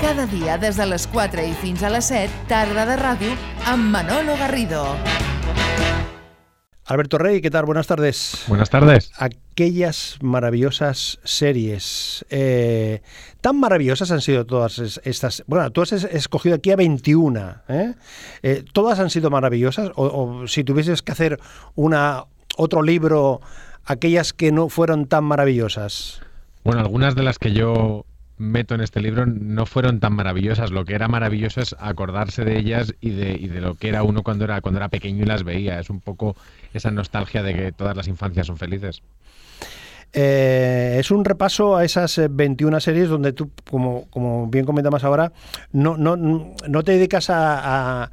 Cada dia des de les 4 i fins a les 7, tarda de ràdio amb Manolo Garrido. Alberto Rey, ¿qué tal? Buenas tardes. Buenas tardes. Aquellas maravillosas series. Eh, tan maravillosas han sido todas es- estas. Bueno, tú has es- escogido aquí a 21. ¿eh? Eh, ¿Todas han sido maravillosas? O, o si tuvieses que hacer una otro libro, aquellas que no fueron tan maravillosas. Bueno, algunas de las que yo meto en este libro no fueron tan maravillosas. Lo que era maravilloso es acordarse de ellas y de, y de lo que era uno cuando era, cuando era pequeño y las veía. Es un poco esa nostalgia de que todas las infancias son felices. Eh, es un repaso a esas eh, 21 series donde tú, como, como bien comentamos ahora, no, no, no te dedicas a,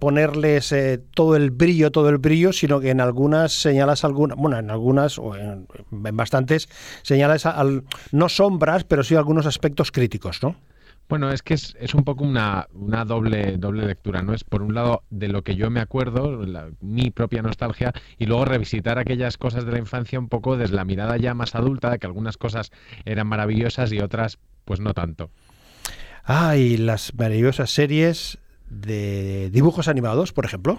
ponerles eh, todo el brillo, todo el brillo, sino que en algunas señalas algunas, bueno, en algunas o en, en bastantes señalas al, no sombras, pero sí algunos aspectos críticos, ¿no? Bueno, es que es, es un poco una, una doble, doble lectura, ¿no? Es por un lado de lo que yo me acuerdo, la- mi propia nostalgia, y luego revisitar aquellas cosas de la infancia un poco desde la mirada ya más adulta, de que algunas cosas eran maravillosas y otras pues no tanto. Ah, y las maravillosas series de dibujos animados, por ejemplo.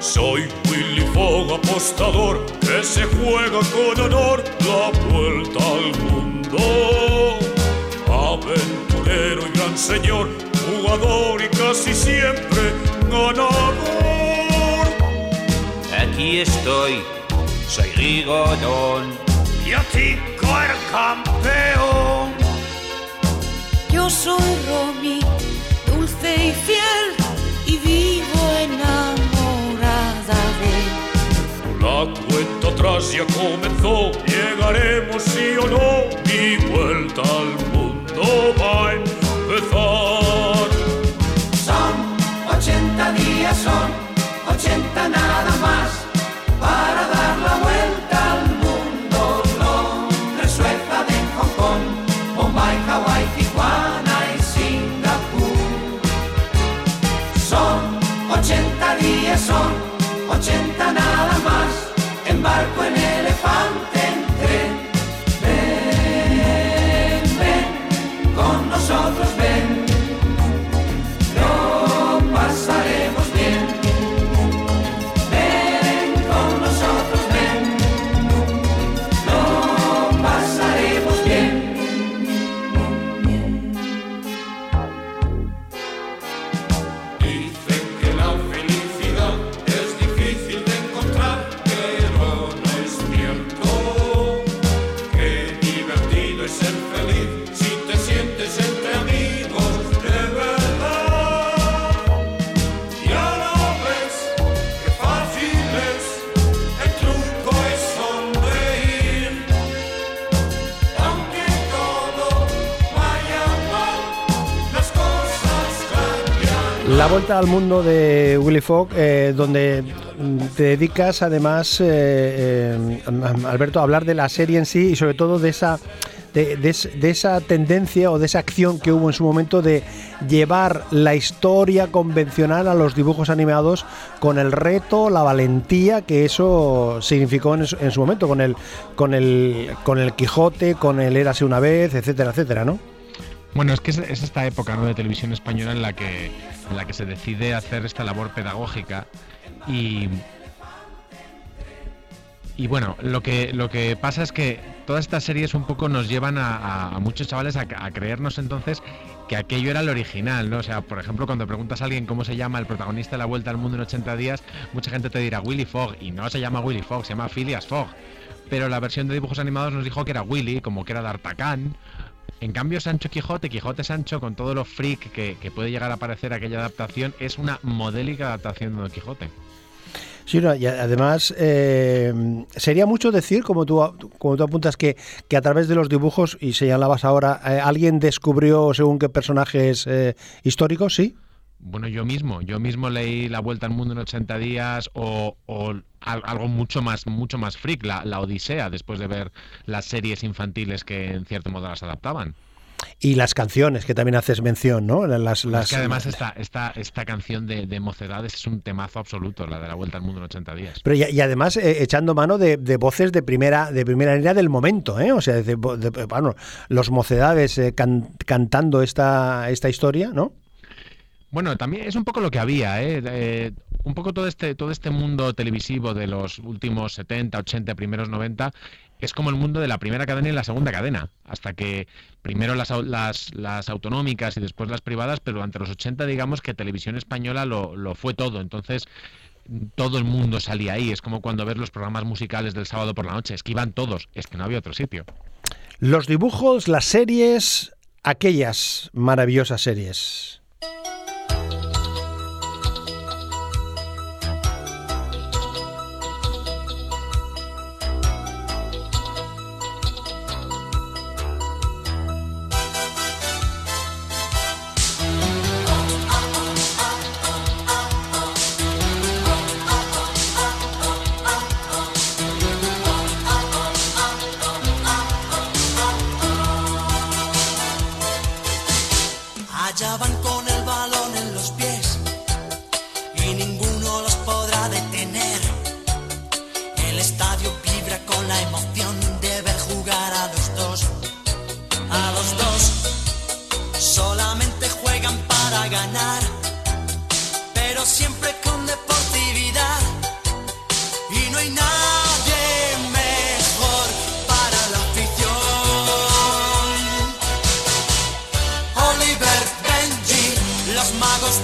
Soy Apostador, que se juega con honor la vuelta al mundo. Aventurero y gran señor, jugador y casi siempre ganador. Aquí estoy, soy Rigodón. Y a ti, el campeón. Yo soy Romy, dulce y fiel, y vivo de él. La cuenta atrás ya comenzó, llegaremos sí o no, mi vuelta al mundo va a empezar. Son 80 días, son 80 nada vuelta al mundo de Willy Fogg, eh, donde mm, te dedicas además, eh, eh, Alberto, a hablar de la serie en sí y sobre todo de esa, de, de es- de esa tendencia o de esa acción que hubo en su momento de llevar la historia convencional a los dibujos animados con el reto, la valentía que eso significó en, su- en su momento, con el, con el, con el Quijote, con el Érase una vez, etcétera, etcétera, ¿no? Bueno, es que es, es esta época ¿no? de televisión española en la que en la que se decide hacer esta labor pedagógica y y bueno, lo que lo que pasa es que todas estas series un poco nos llevan a, muchos chavales a, creernos entonces que aquello era el original, ¿no? O sea, por ejemplo, cuando preguntas a alguien cómo se llama el protagonista de la Vuelta al Mundo en 80 días, mucha gente te dirá Willy Fogg y no se llama Willy Fogg, se llama Phileas Fogg. Pero la versión de dibujos animados nos dijo que era Willy, como que era D'Artagnan, en cambio, Sancho Quijote, Quijote Sancho, con todo lo freak que, puede llegar a parecer aquella adaptación, es una modélica adaptación de Don Quijote. Sí, y además eh, sería mucho decir, como tú, como tú apuntas, que, que a través de los dibujos, y señalabas ahora, eh, alguien descubrió según qué personajes eh, históricos, ¿sí? Bueno, yo mismo, yo mismo leí La Vuelta al Mundo en 80 días o, o al- algo mucho más, mucho más freak, la, la Odisea, después de ver las series infantiles que en cierto modo las adaptaban. y las canciones que también haces mención, ¿no? Las, las, Es que además esta, esta, esta canción de, de Mocedades es un temazo absoluto, la de la Vuelta al Mundo en 80 días. Pero y, y además eh, echando mano de, de voces de primera de primera línea del momento, ¿eh? O sea, de- de- bueno, los mocedades eh, can- cantando esta, esta historia, ¿no? Bueno, también es un poco lo que había, ¿eh? Eh, un poco todo este, todo este mundo televisivo de los últimos 70, 80, primeros 90, es como el mundo de la primera cadena y la segunda cadena, hasta que primero las, las, las autonómicas y después las privadas, pero durante los 80 digamos que televisión española lo, lo fue todo, entonces todo el mundo salía ahí, es como cuando ves los programas musicales del sábado por la noche, es que iban todos, es que no había otro sitio. Los dibujos, las series, aquellas maravillosas series.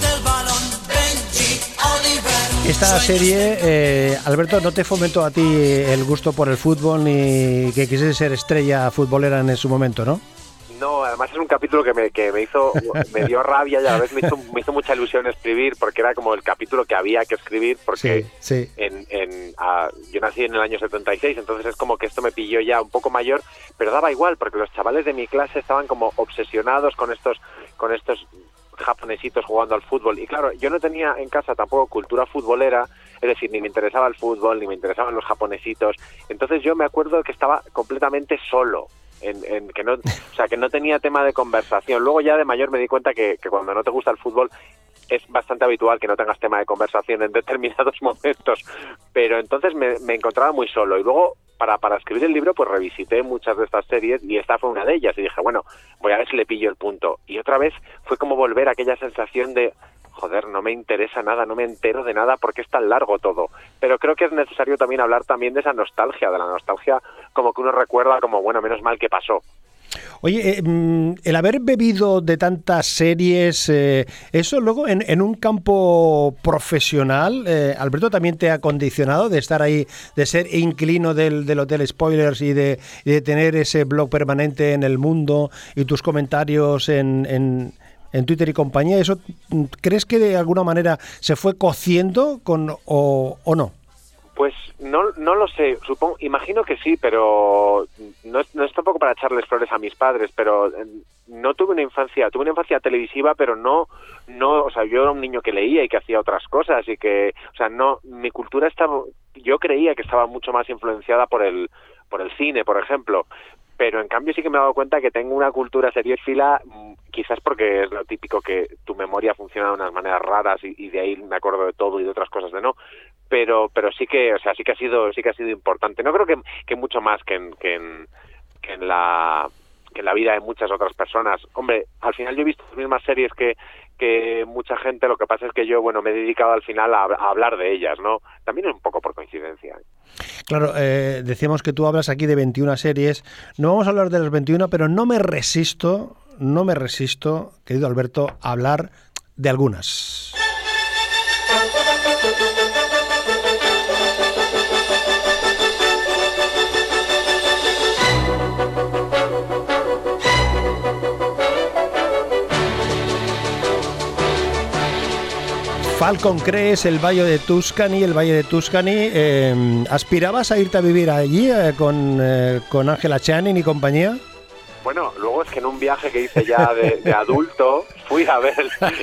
Magos del balón, Benji, Oliver. Esta serie, eh, Alberto, ¿no te fomentó a ti el gusto por el fútbol ni que quisieras ser estrella futbolera en su momento, no? No, además es un capítulo que me, que me hizo, me dio rabia y a la vez me hizo, me hizo mucha ilusión escribir porque era como el capítulo que había que escribir porque Sí, sí. en, en, yo nací en el año 76, entonces es como que esto me pilló ya un poco mayor, pero daba igual porque los chavales de mi clase estaban como obsesionados con estos, con estos japonesitos jugando al fútbol. Y claro, yo no tenía en casa tampoco cultura futbolera, es decir, ni me interesaba el fútbol, ni me interesaban los japonesitos. Entonces yo me acuerdo que estaba completamente solo. En, en que no o sea que no tenía tema de conversación luego ya de mayor me di cuenta que, que cuando no te gusta el fútbol es bastante habitual que no tengas tema de conversación en determinados momentos, pero entonces me, me encontraba muy solo y luego para, para escribir el libro pues revisité muchas de estas series y esta fue una de ellas y dije, bueno, voy a ver si le pillo el punto. Y otra vez fue como volver a aquella sensación de, joder, no me interesa nada, no me entero de nada porque es tan largo todo. Pero creo que es necesario también hablar también de esa nostalgia, de la nostalgia como que uno recuerda como, bueno, menos mal que pasó. Oye, eh, mm, el haber bebido de tantas series, eh, eso luego en, en un campo profesional, eh, Alberto, también te ha condicionado de estar ahí, de ser inquilino del, del Hotel Spoilers y de, y de tener ese blog permanente en el mundo y tus comentarios en, en, en Twitter y compañía. ¿Eso mm, crees que de alguna manera se fue cociendo con, o, o no? Pues no, no lo sé, supongo, imagino que sí, pero no es, no es tampoco para echarles flores a mis padres, pero eh, no tuve una infancia, tuve una infancia televisiva, pero no, no, o sea, yo era un niño que leía y que hacía otras cosas y que, o sea, no, mi cultura estaba, yo creía que estaba mucho más influenciada por el, por el cine, por ejemplo, pero en cambio sí que me he dado cuenta que tengo una cultura seriéfila, mm, quizás porque es lo típico que tu memoria funciona de unas maneras raras y de ahí me acuerdo de todo y de otras cosas de no, pero pero sí que, o sea, sí que ha sido sí que ha sido importante. No creo que, que mucho más que en, que en, la que en la vida de muchas otras personas. Hombre, al final yo he visto las mismas series que que mucha gente, lo que pasa es que yo, bueno, me he dedicado al final a, hablar de ellas, ¿no? También es un poco por coincidencia. Claro, eh, decíamos que tú hablas aquí de 21 series. No vamos a hablar de las 21, pero no me resisto, no me resisto, querido Alberto, a hablar de algunas. Falcon Crest, el Valle de Tuscany, el Valle de Tuscany. eh, ¿Aspirabas a irte a vivir allí eh, con eh, con Angela Channing y compañía? Bueno, luego es que en un viaje que hice ya de, de adulto fui a ver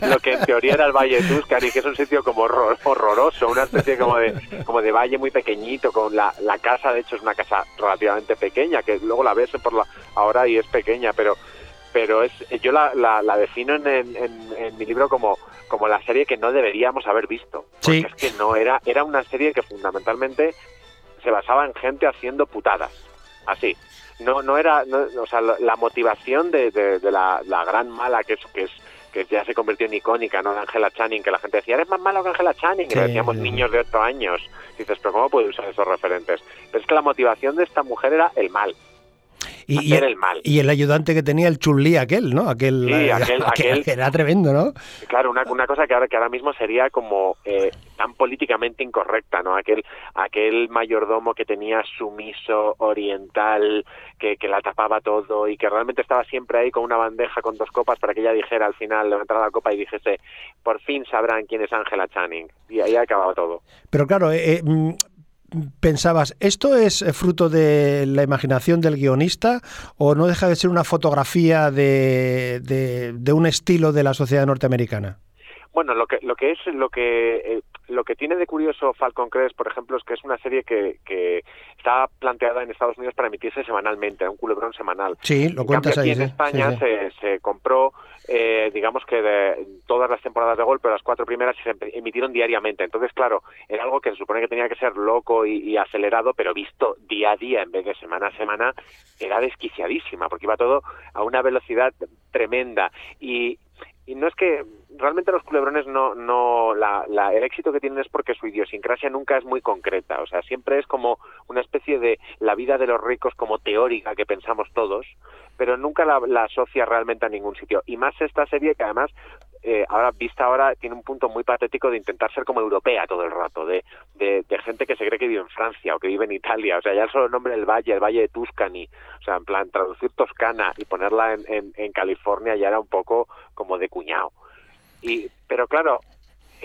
lo que en teoría era el Valle de Tuscany, que es un sitio como horror- horroroso, una especie como de como de valle muy pequeñito, con la, la casa, de hecho es una casa relativamente pequeña, que luego la ves por la ahora y es pequeña, pero pero es yo la, la, la defino en- en mi libro como, como la serie que no deberíamos haber visto. Porque Sí. es que no era, era una serie que fundamentalmente se basaba en gente haciendo putadas. Así. No, no era, no- o sea, la, motivación de, de- de la, la gran mala que es, que es que ya se convirtió en icónica, ¿no? De Angela Channing, que la gente decía, eres más malo que Angela Channing, y Sí, decíamos niños de 8 años. dices, pero ¿cómo puede usar esos referentes? Pero es que la motivación de esta mujer era el mal. Y, hacer el, mal. y el ayudante que tenía el chulí aquel, ¿no? Aquel, Sí, eh, aquel- aquel- que era tremendo, ¿no? Claro, una, una cosa que ahora, que ahora mismo sería como eh, tan políticamente incorrecta, ¿no? Aquel, aquel mayordomo que tenía sumiso, oriental, que, que la tapaba todo y que realmente estaba siempre ahí con una bandeja con dos copas para que ella dijera al final, levantara la copa y dijese, por fin sabrán quién es Angela Channing. Y ahí acababa todo. Pero claro, eh, eh, pensabas, ¿esto es eh, fruto de la imaginación del guionista o no deja de ser una fotografía de, de, un estilo de la sociedad norteamericana? Bueno, lo que lo que es lo que eh, lo que tiene de curioso Falcon Crest, por ejemplo, es que es una serie que, que está planteada en Estados Unidos para emitirse semanalmente, un culebrón semanal. Sí, lo En cuentas cambio, ahí. aquí en España sí, sí. Se, se compró, eh, digamos que de todas las temporadas de golpe, las cuatro primeras se em- emitieron diariamente. Entonces, claro, era algo que se supone que tenía que ser loco y, y acelerado, pero visto día a día en vez de semana a semana, era desquiciadísima, porque iba todo a una velocidad tremenda. Y, y no es que realmente los culebrones no no la, la- el éxito que tienen es porque su idiosincrasia nunca es muy concreta. O sea siempre es como una especie de la vida de los ricos como teórica que pensamos todos pero nunca la, asocia realmente a ningún sitio. Y más esta serie que además eh, ahora vista ahora tiene un punto muy patético de intentar ser como europea todo el rato de, de, de gente que se cree que vive en Francia o que vive en Italia. O sea ya solo el nombre del valle el valle de Tuscany o sea en plan traducir Toscana y ponerla en, en, en California ya era un poco como de cuñado. Y pero claro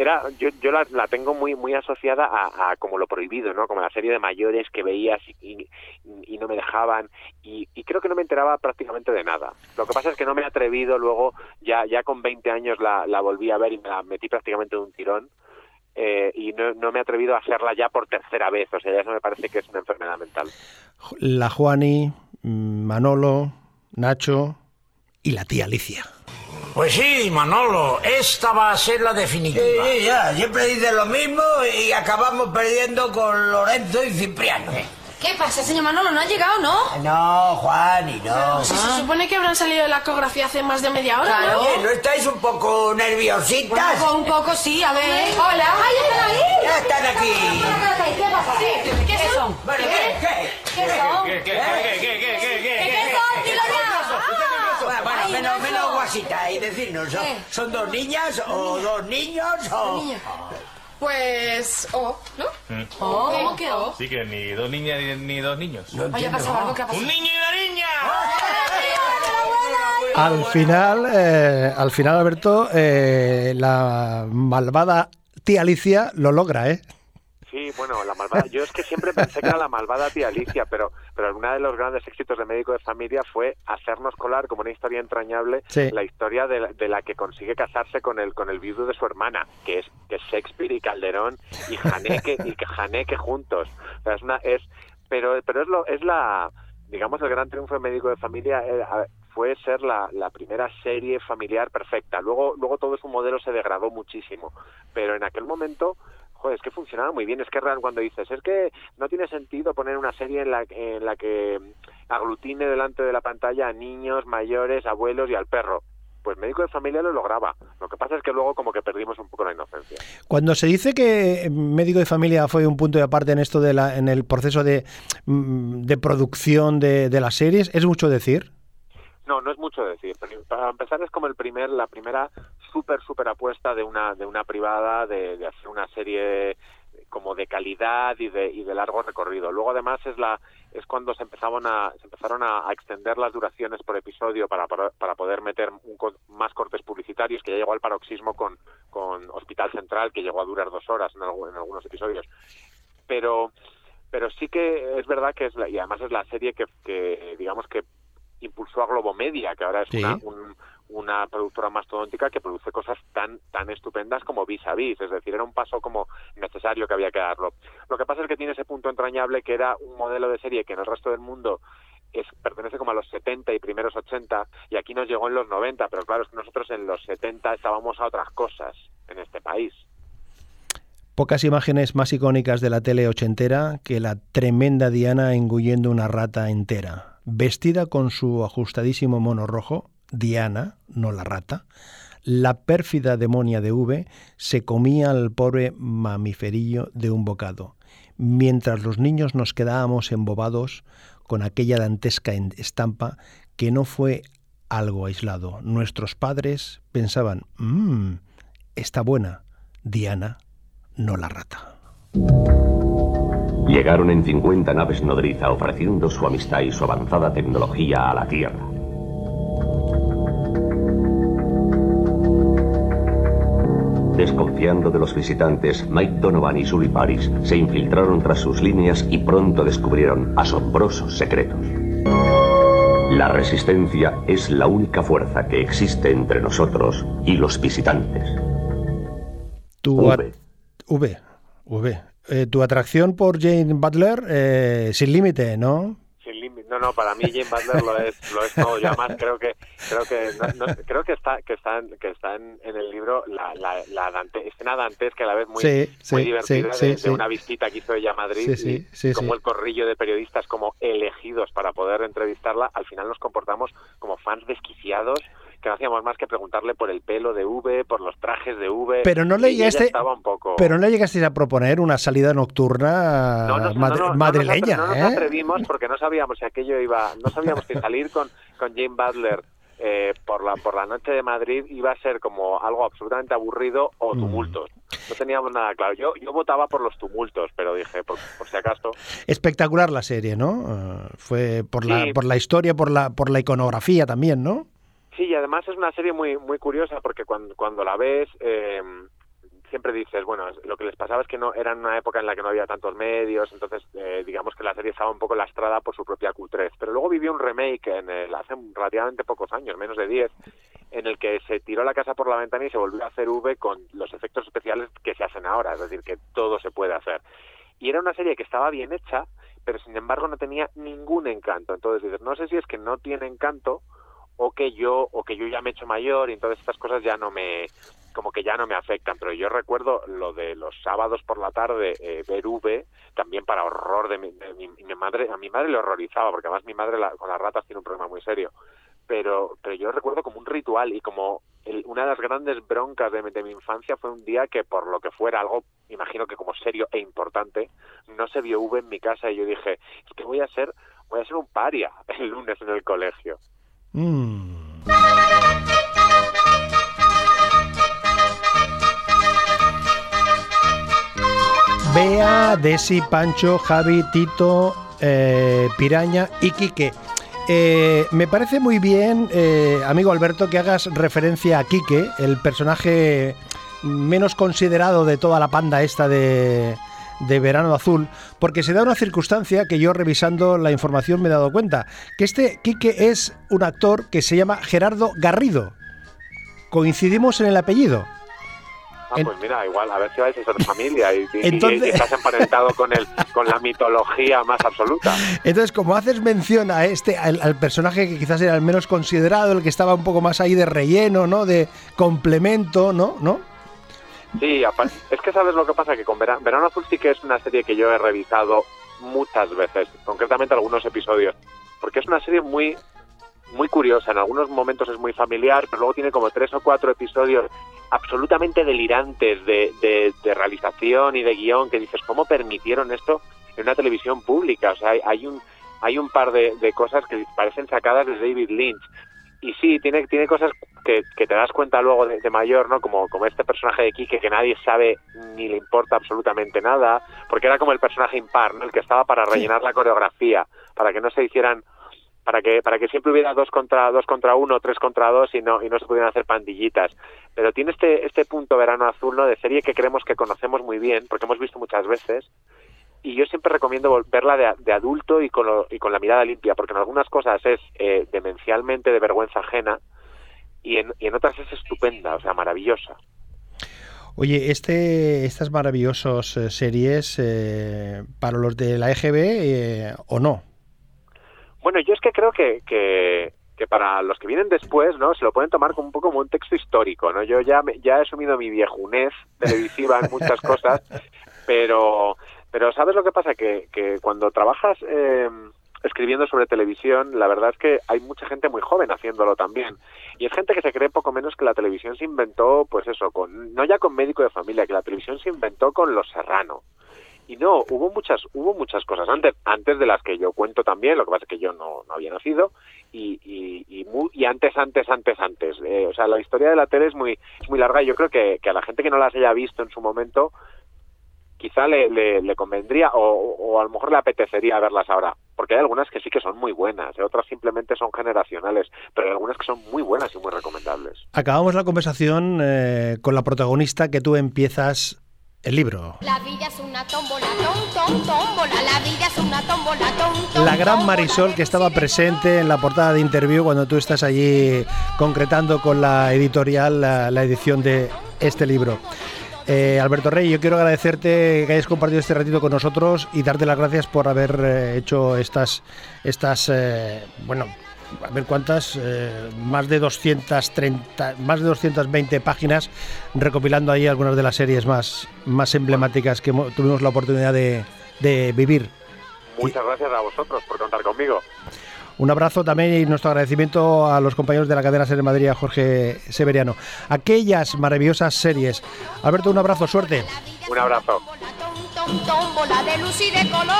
era yo yo la, la tengo muy muy asociada a, a como lo prohibido no como la serie de mayores que veías y, y, y no me dejaban y, y creo que no me enteraba prácticamente de nada. Lo que pasa es que no me he atrevido luego ya ya con 20 años la, la volví a ver y me la metí prácticamente de un tirón eh, y no, no me he atrevido a hacerla ya por tercera vez o sea ya eso me parece que es una enfermedad mental. La Juani, mm, Manolo, Nacho y la tía Alicia. Pues sí, Manolo, esta va a ser la definitiva. Sí, ya, siempre dicen lo mismo y acabamos perdiendo con Lorenzo y Cipriano. ¿Qué pasa, señor Manolo? ¿No ha llegado, no? No, Juan, y no. Si se supone que habrán salido de la ecografía hace más de media hora, Claro. ¿no? Oye, ¿no estáis un poco nerviositas? Bueno, un poco sí, a ver. Hola. ¡Ay, ya están ahí! Ya están aquí. ¿Qué pasa? ¿Qué son? Bueno, ¿qué? ¿Qué? ¿Qué son? ¿Qué, qué, qué, qué, qué, qué, qué, qué, ¿Qué qué? son? Dilo ya. Bueno, bueno, Ay, menos, no, menos no. guasita y decirnos, ¿son, ¿Qué? son dos niñas o dos niños o...? Niña. Pues, oh, ¿no? Mm. Oh, ¿Cómo que oh? Sí, que ni dos niñas ni, ni dos niños. Oye, ha pasado algo que ha pasado. ¡Un niño y una niña! Al final, eh, al final, Alberto, eh, la malvada tía Alicia lo logra, ¿eh? Sí, bueno, la malvada. Yo es que siempre pensé que era la malvada tía Alicia, pero, pero uno de los grandes éxitos de Médico de Familia fue hacernos colar como una historia entrañable Sí. la historia de la, de la que consigue casarse con el con el viudo de su hermana, que es que es Shakespeare y Calderón y Haneke y que Haneke juntos. O sea, es una es pero pero es lo es la digamos el gran triunfo de Médico de Familia eh, a- fue ser la, la primera serie familiar perfecta. Luego luego todo su modelo se degradó muchísimo, pero en aquel momento joder, es que funcionaba muy bien. Es que cuando dices, es que no tiene sentido poner una serie en la, en la que aglutine delante de la pantalla a niños, mayores, abuelos y al perro. Pues médico de familia lo lograba. Lo que pasa es que luego como que perdimos un poco la inocencia. Cuando se dice que médico de familia fue un punto de aparte en esto de la, en el proceso de, mm, de producción de, de las series, ¿es mucho decir? No, no es mucho decir. Para empezar es como el primer, la primera súper súper apuesta de una de una privada de, de hacer una serie como de calidad y de, y de largo recorrido. Luego además es la es cuando se empezaron a se empezaron a, extender las duraciones por episodio para para, poder meter un más cortes publicitarios que ya llegó al paroxismo con con Hospital Central que llegó a durar dos horas en, en algunos episodios. Pero pero sí que es verdad que es la, y además es la serie que, que digamos que impulsó a Globomedia, que ahora es Sí. una, un- una productora mastodóntica que produce cosas tan tan estupendas como Vis a Vis, es decir, era un paso como necesario que había que darlo. Lo que pasa es que tiene ese punto entrañable que era un modelo de serie que en el resto del mundo es, pertenece como a los 70 y primeros 80 y aquí nos llegó en los 90, pero claro, es que nosotros en los 70 estábamos a otras cosas en este país. Pocas imágenes más icónicas de la tele ochentera que la tremenda Diana engullendo una rata entera. Vestida con su ajustadísimo mono rojo, Diana, no la rata, la pérfida demonia de V se comía al pobre mamiferillo de un bocado, mientras los niños nos quedábamos embobados con aquella dantesca estampa que no fue algo aislado. Nuestros padres pensaban, mmm, está buena, Diana, no la rata. Llegaron en 50 naves nodriza ofreciendo su amistad y su avanzada tecnología a la Tierra. Desconfiando de los visitantes, Mike Donovan y Sully Paris se infiltraron tras sus líneas y pronto descubrieron asombrosos secretos. La resistencia es la única fuerza que existe entre nosotros y los visitantes. Tu V. V. V. Eh, tu atracción por Jane Butler, eh, sin límite, ¿no? Sin límite. No, no, para mí Jane Butler lo es, lo es todo. Yo además creo que creo que no, no, creo que está que está en, que está en, en el libro la, la, la Dante, escena dantesca a la vez muy, Sí, sí, muy divertida sí, de, sí, de sí. una visita que hizo ella a Madrid y como el corrillo de periodistas como elegidos para poder entrevistarla, al final nos comportamos como fans desquiciados que no hacíamos más que preguntarle por el pelo de V, por los trajes de V. Pero no le y pero no le llegasteis a proponer una salida nocturna no, no, madri- no, no, no madrileña, nos, no nos ¿eh? atrevimos porque no sabíamos si aquello iba, no sabíamos si salir con, con Jane Butler eh, por la por la noche de Madrid iba a ser como algo absolutamente aburrido o Mm. tumultos. No teníamos nada claro. Yo yo votaba por los tumultos, pero dije por, por si acaso. Espectacular la serie, ¿no? Eh, fue por la por la historia, por la por la iconografía también, ¿no? Sí, y además es una serie muy muy curiosa porque cuando, cuando la ves eh, siempre dices, bueno, lo que les pasaba es que no era una época en la que no había tantos medios, entonces eh, digamos que la serie estaba un poco lastrada por su propia cutrez. Pero luego vivió un remake en el, hace relativamente pocos años, menos de 10, en el que se tiró la casa por la ventana y se volvió a hacer V con los efectos especiales que se hacen ahora, es decir, que todo se puede hacer. Y era una serie que estaba bien hecha, pero sin embargo no tenía ningún encanto. Entonces dices, no sé si es que no tiene encanto o que yo o que yo ya me he hecho mayor y entonces estas cosas ya no me como que ya no me afectan. Pero yo recuerdo lo de los sábados por la tarde eh, ver V también para horror de mi, de mi- mi madre a mi madre le horrorizaba porque además mi madre la- con las ratas tiene un problema muy serio. Pero pero yo recuerdo como un ritual y como el- una de las grandes broncas de, de mi infancia fue un día que por lo que fuera algo imagino que como serio e importante no se vio V en mi casa y yo dije es que voy a ser voy a ser un paria el lunes en el colegio Mm. Bea, Desi, Pancho, Javi, Tito, eh, Piraña y Quique. Eh, me parece muy bien, eh, amigo Alberto, que hagas referencia a Quique, el personaje menos considerado de toda la panda esta de, de Verano Azul, porque se da una circunstancia que yo revisando la información me he dado cuenta, que este Quique es un actor que se llama Gerardo Garrido. Coincidimos en el apellido. Ah, pues mira, igual, a ver si vais a ser familia y, y- y- Entonces- y estás emparentado con el, con la mitología más absoluta. Entonces, como haces mención a este, al, al personaje que quizás era el menos considerado, el que estaba un poco más ahí de relleno, ¿no? De complemento, ¿no? ¿No? Sí, es que sabes lo que pasa, que con Verano, Verano Azul sí que es una serie que yo he revisado muchas veces, concretamente algunos episodios, porque es una serie muy muy curiosa, en algunos momentos es muy familiar, pero luego tiene como tres o cuatro episodios absolutamente delirantes de, de, realización y de guion que dices, ¿cómo permitieron esto en una televisión pública? O sea, hay, hay un hay un par de cosas que parecen sacadas de David Lynch. Y sí, tiene, tiene cosas que, que te das cuenta luego de, de mayor, ¿no? Como, como este personaje de Quique que nadie sabe ni le importa absolutamente nada, porque era como el personaje impar, ¿no? El que estaba para rellenar la coreografía, para que no se hicieran para que para que siempre hubiera dos contra dos contra uno tres contra dos y no y no se pudieran hacer pandillitas pero tiene este este punto verano azul no de serie que creemos que conocemos muy bien porque hemos visto muchas veces y yo siempre recomiendo verla de, de adulto y con lo- y con la mirada limpia porque en algunas cosas es eh, demencialmente de vergüenza ajena y en, y en otras es estupenda o sea maravillosa Oye, este, estas maravillosas eh, series, eh, para los de la EGB eh, o no. Bueno, yo es que creo que, que, que para los que vienen después, ¿no? Se lo pueden tomar como un poco como un texto histórico, ¿no? Yo ya, me- ya he asumido mi viejunez televisiva en muchas cosas, pero, pero ¿sabes lo que pasa? Que, que cuando trabajas eh, escribiendo sobre televisión, la verdad es que hay mucha gente muy joven haciéndolo también. Y es gente que se cree poco menos que la televisión se inventó, pues eso, con, no ya con médico de familia, que la televisión se inventó con Los Serrano. Y no, hubo muchas, hubo muchas cosas antes, antes de las que yo cuento también, lo que pasa es que yo no, no había nacido, y, y, y, mu- y antes, antes, antes, antes. Eh, o sea, la historia de la tele es muy, es muy larga y yo creo que, que a la gente que no las haya visto en su momento, quizá le, le, le convendría o, o a lo mejor le apetecería verlas ahora, porque hay algunas que sí que son muy buenas, y otras simplemente son generacionales, pero hay algunas que son muy buenas y muy recomendables. Acabamos la conversación eh, con la protagonista que tú empiezas el libro. La vida es una tómbola, tom, tom, tómbola. La vida es una tómbola, tom, tom. La gran Marisol que estaba presente en la portada de interview cuando tú estás allí concretando con la editorial la, la edición de este libro. Eh, Alberto Rey, yo quiero agradecerte que hayas compartido este ratito con nosotros y darte las gracias por haber eh, hecho estas, estas eh, bueno, a ver cuántas, más de 230, más de 220 páginas, recopilando ahí algunas de las series más, más emblemáticas que mo- tuvimos la oportunidad de vivir. Muchas gracias a vosotros por contar conmigo. Un abrazo también y nuestro agradecimiento a los compañeros de la cadena Ser en Madrid, a Jorge Severiano. Aquellas maravillosas series. Alberto, un abrazo, suerte. Un abrazo. De luz y de color.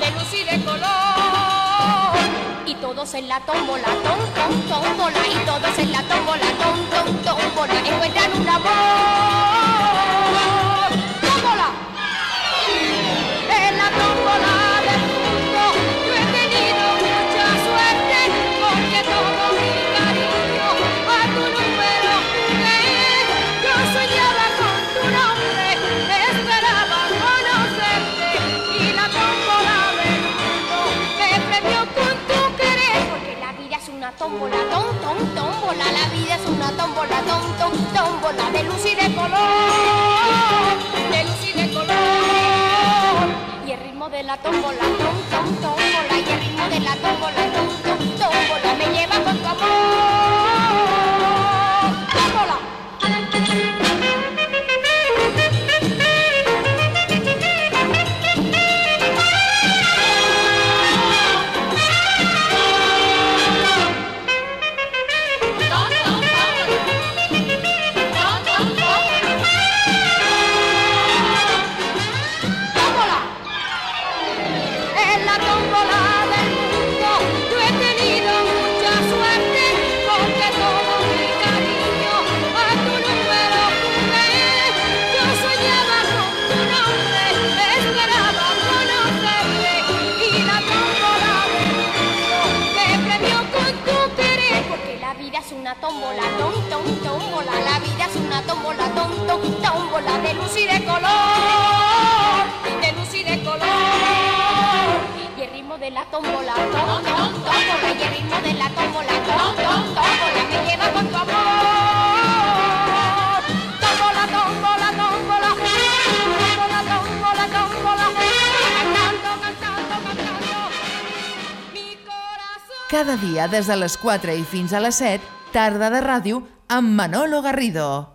De luz y de color. Y todos en la tómbola, tom, tom, tómbola. Y todos en la tómbola, tom, tom, tómbola. Encuentran un amor. Tómbola, tom, tom, tómbola, la vida es una tómbola, tom, tom, tómbola de luz y de color, de luz y de color y el ritmo de la tómbola, tómbola, tómbola, la vida es una tómbola, tom, de luz y de color, de luz y de color. Y el ritmo de la tómbola, y el ritmo de la tómbola, me con tu amor. Cantando, cantando, cantando. Cada dia des de les 4 i a les 7, tarda de ràdio amb Manolo Garrido.